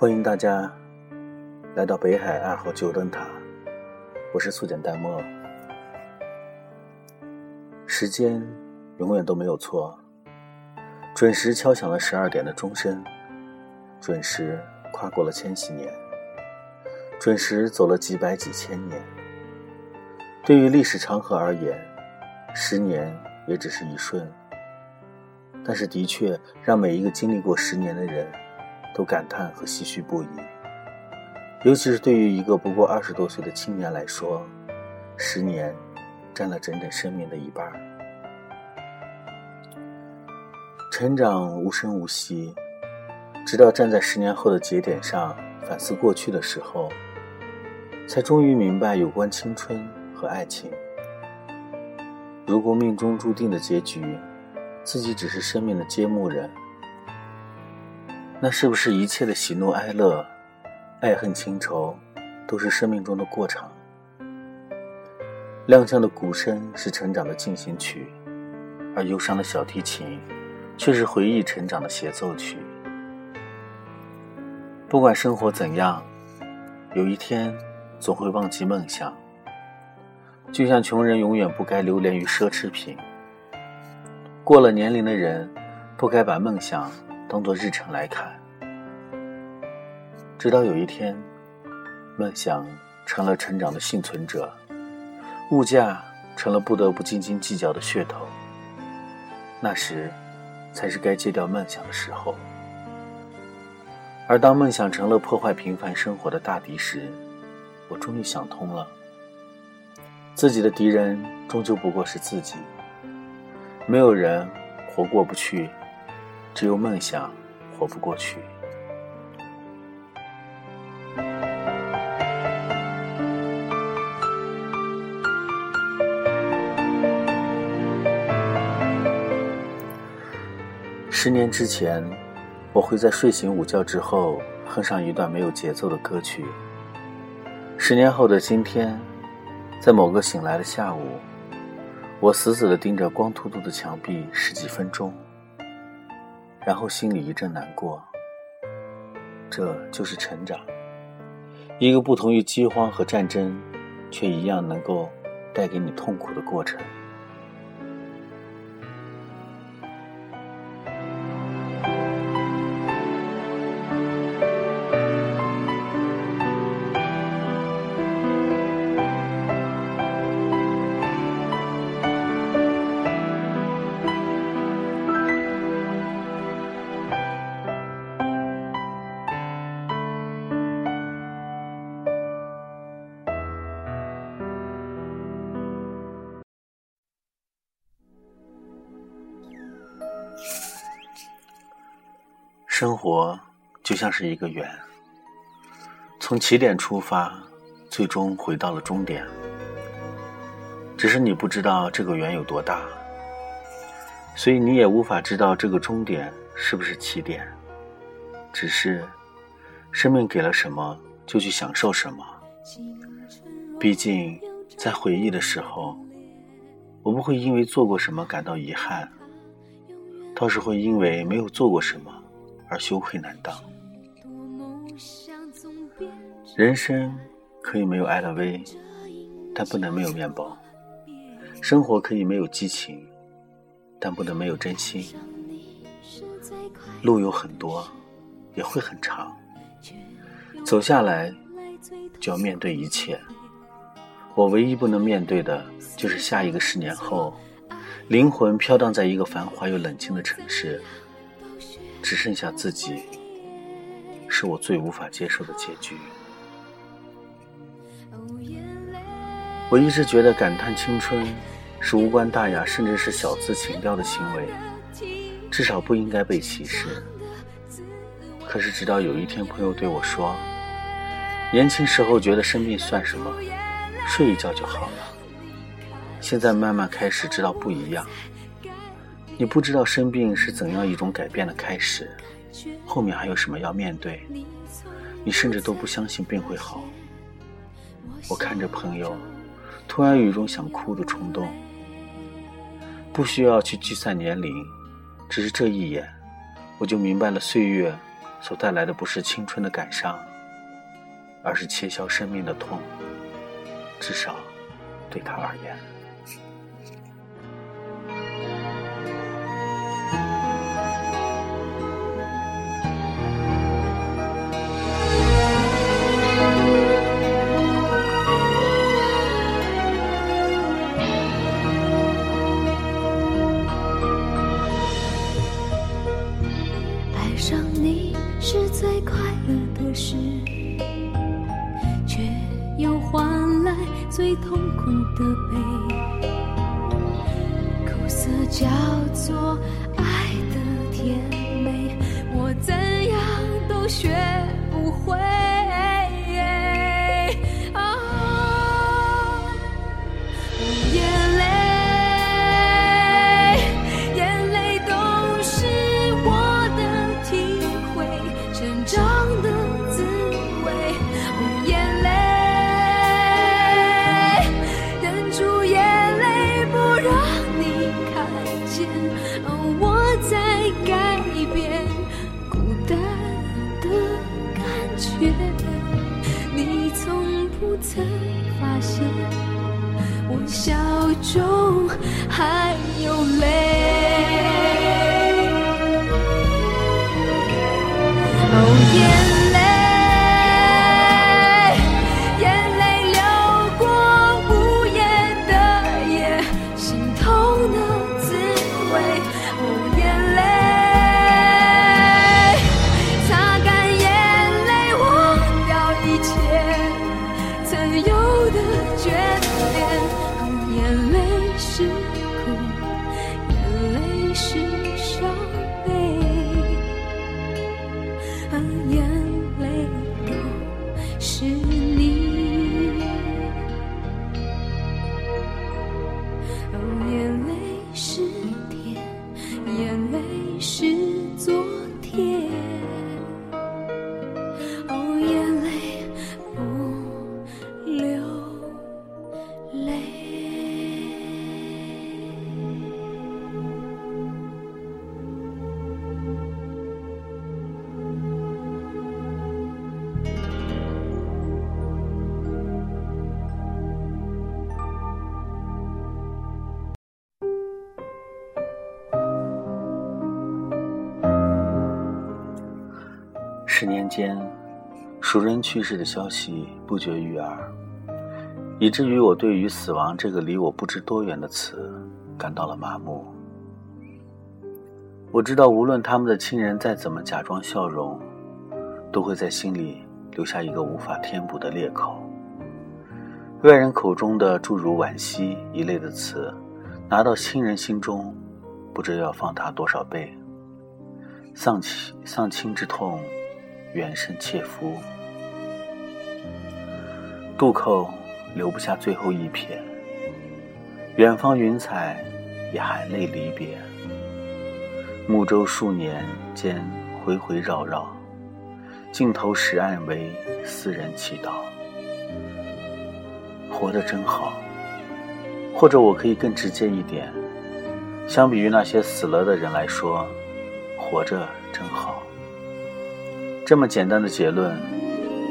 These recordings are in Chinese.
欢迎大家来到北海二号旧灯塔，我是素简淡漠。时间永远都没有错，准时敲响了十二点的钟声，准时跨过了千禧年，准时走了几百几千年。对于历史长河而言，十年也只是一瞬，但是的确让每一个经历过十年的人。都感叹和唏嘘不已，尤其是对于一个不过二十多岁的青年来说，十年占了整整生命的一半。成长无声无息，直到站在十年后的节点上反思过去的时候，才终于明白有关青春和爱情。如果命中注定的结局，自己只是生命的揭幕人。那是不是一切的喜怒哀乐、爱恨情仇，都是生命中的过场？踉跄的鼓声是成长的进行曲，而忧伤的小提琴，却是回忆成长的协奏曲。不管生活怎样，有一天总会忘记梦想。就像穷人永远不该流连于奢侈品，过了年龄的人，不该把梦想。当做日程来看，直到有一天，梦想成了成长的幸存者，物价成了不得不斤斤计较的噱头，那时，才是该戒掉梦想的时候。而当梦想成了破坏平凡生活的大敌时，我终于想通了：自己的敌人终究不过是自己，没有人活过不去。只有梦想活不过去。十年之前，我会在睡醒午觉之后哼上一段没有节奏的歌曲。十年后的今天，在某个醒来的下午，我死死的盯着光秃秃的墙壁十几分钟。然后心里一阵难过，这就是成长，一个不同于饥荒和战争，却一样能够带给你痛苦的过程。生活就像是一个圆，从起点出发，最终回到了终点。只是你不知道这个圆有多大，所以你也无法知道这个终点是不是起点。只是，生命给了什么，就去享受什么。毕竟，在回忆的时候，我不会因为做过什么感到遗憾，倒是会因为没有做过什么。而羞愧难当。人生可以没有 LV，但不能没有面包；生活可以没有激情，但不能没有真心。路有很多，也会很长，走下来就要面对一切。我唯一不能面对的，就是下一个十年后，灵魂飘荡在一个繁华又冷清的城市。只剩下自己，是我最无法接受的结局。我一直觉得感叹青春是无关大雅，甚至是小资情调的行为，至少不应该被歧视。可是直到有一天，朋友对我说：“年轻时候觉得生病算什么，睡一觉就好了。现在慢慢开始知道不一样。”你不知道生病是怎样一种改变的开始，后面还有什么要面对，你甚至都不相信病会好。我看着朋友，突然有一种想哭的冲动。不需要去计算年龄，只是这一眼，我就明白了岁月所带来的不是青春的感伤，而是切削生命的痛。至少，对他而言。是最快乐的事，却又换来最痛苦的悲。苦涩叫做爱的甜美，我怎样都学不会。笑中还有泪。十年间，熟人去世的消息不绝于耳，以至于我对于死亡这个离我不知多远的词感到了麻木。我知道，无论他们的亲人再怎么假装笑容，都会在心里留下一个无法填补的裂口。外人口中的诸如惋惜一类的词，拿到亲人心中，不知要放大多少倍。丧亲丧亲之痛。远胜切肤，渡口留不下最后一瞥。远方云彩也含泪离别。木舟数年间回回绕绕，尽头石岸为私人祈祷。活得真好，或者我可以更直接一点，相比于那些死了的人来说，活着真好。这么简单的结论，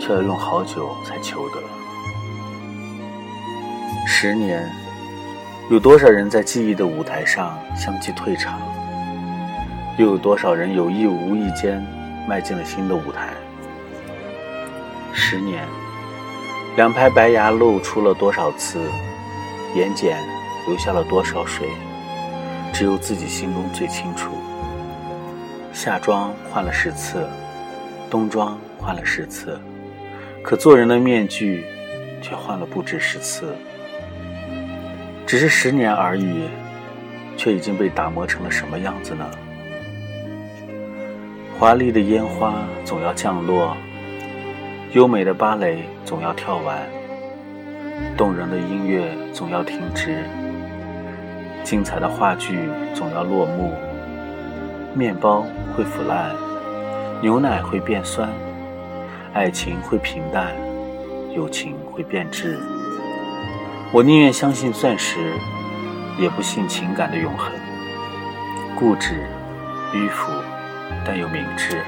却要用好久才求得。十年，有多少人在记忆的舞台上相继退场？又有多少人有意无意间迈进了新的舞台？十年，两排白牙露出了多少次？眼睑流下了多少水？只有自己心中最清楚。夏装换了十次。冬装换了十次，可做人的面具却换了不止十次。只是十年而已，却已经被打磨成了什么样子呢？华丽的烟花总要降落，优美的芭蕾总要跳完，动人的音乐总要停止，精彩的话剧总要落幕，面包会腐烂。牛奶会变酸，爱情会平淡，友情会变质。我宁愿相信钻石，也不信情感的永恒。固执、迂腐，但又明智。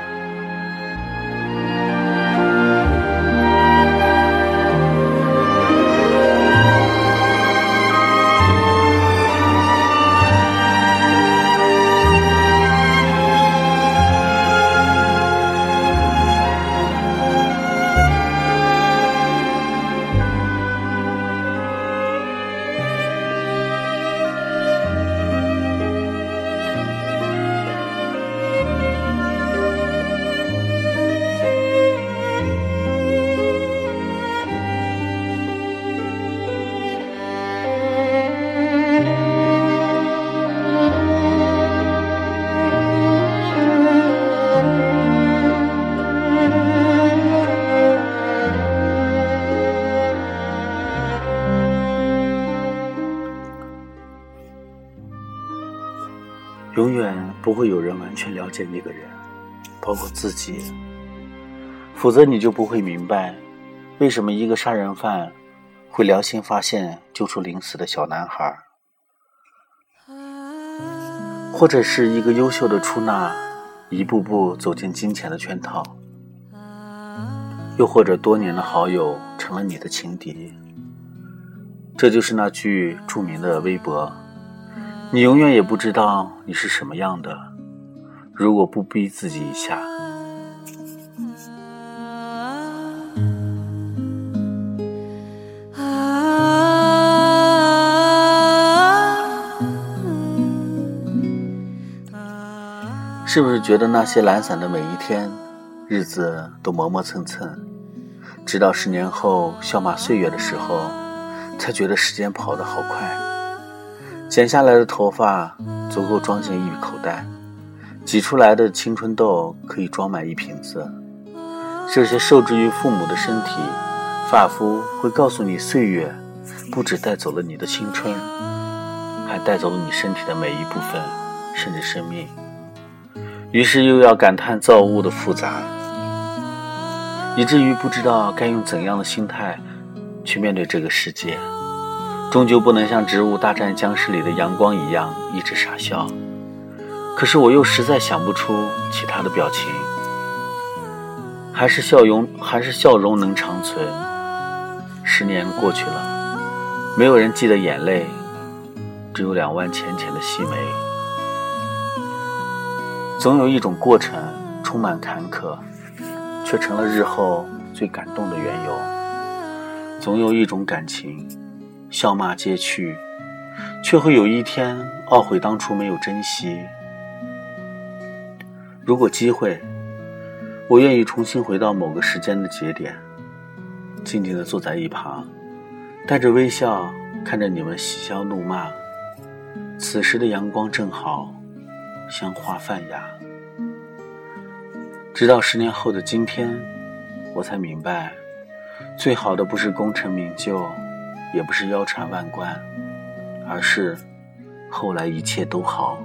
不会有人完全了解那个人，包括自己。否则你就不会明白，为什么一个杀人犯会良心发现救出临死的小男孩，或者是一个优秀的出纳一步步走进金钱的圈套，又或者多年的好友成了你的情敌。这就是那句著名的微博。你永远也不知道你是什么样的，如果不逼自己一下。是不是觉得那些懒散的每一天，日子都磨磨蹭蹭，直到十年后笑骂岁月的时候，才觉得时间跑得好快。剪下来的头发足够装进一口袋，挤出来的青春痘可以装满一瓶子。这些受制于父母的身体，发肤会告诉你，岁月不止带走了你的青春，还带走了你身体的每一部分，甚至生命。于是又要感叹造物的复杂，以至于不知道该用怎样的心态去面对这个世界。终究不能像《植物大战僵尸》里的阳光一样一直傻笑，可是我又实在想不出其他的表情，还是笑容，还是笑容能长存。十年过去了，没有人记得眼泪，只有两弯浅浅的细眉。总有一种过程充满坎坷，却成了日后最感动的缘由。总有一种感情。笑骂皆去，却会有一天懊悔当初没有珍惜。如果机会，我愿意重新回到某个时间的节点，静静的坐在一旁，带着微笑看着你们嬉笑怒骂。此时的阳光正好，像花泛芽。直到十年后的今天，我才明白，最好的不是功成名就。也不是腰缠万贯，而是后来一切都好。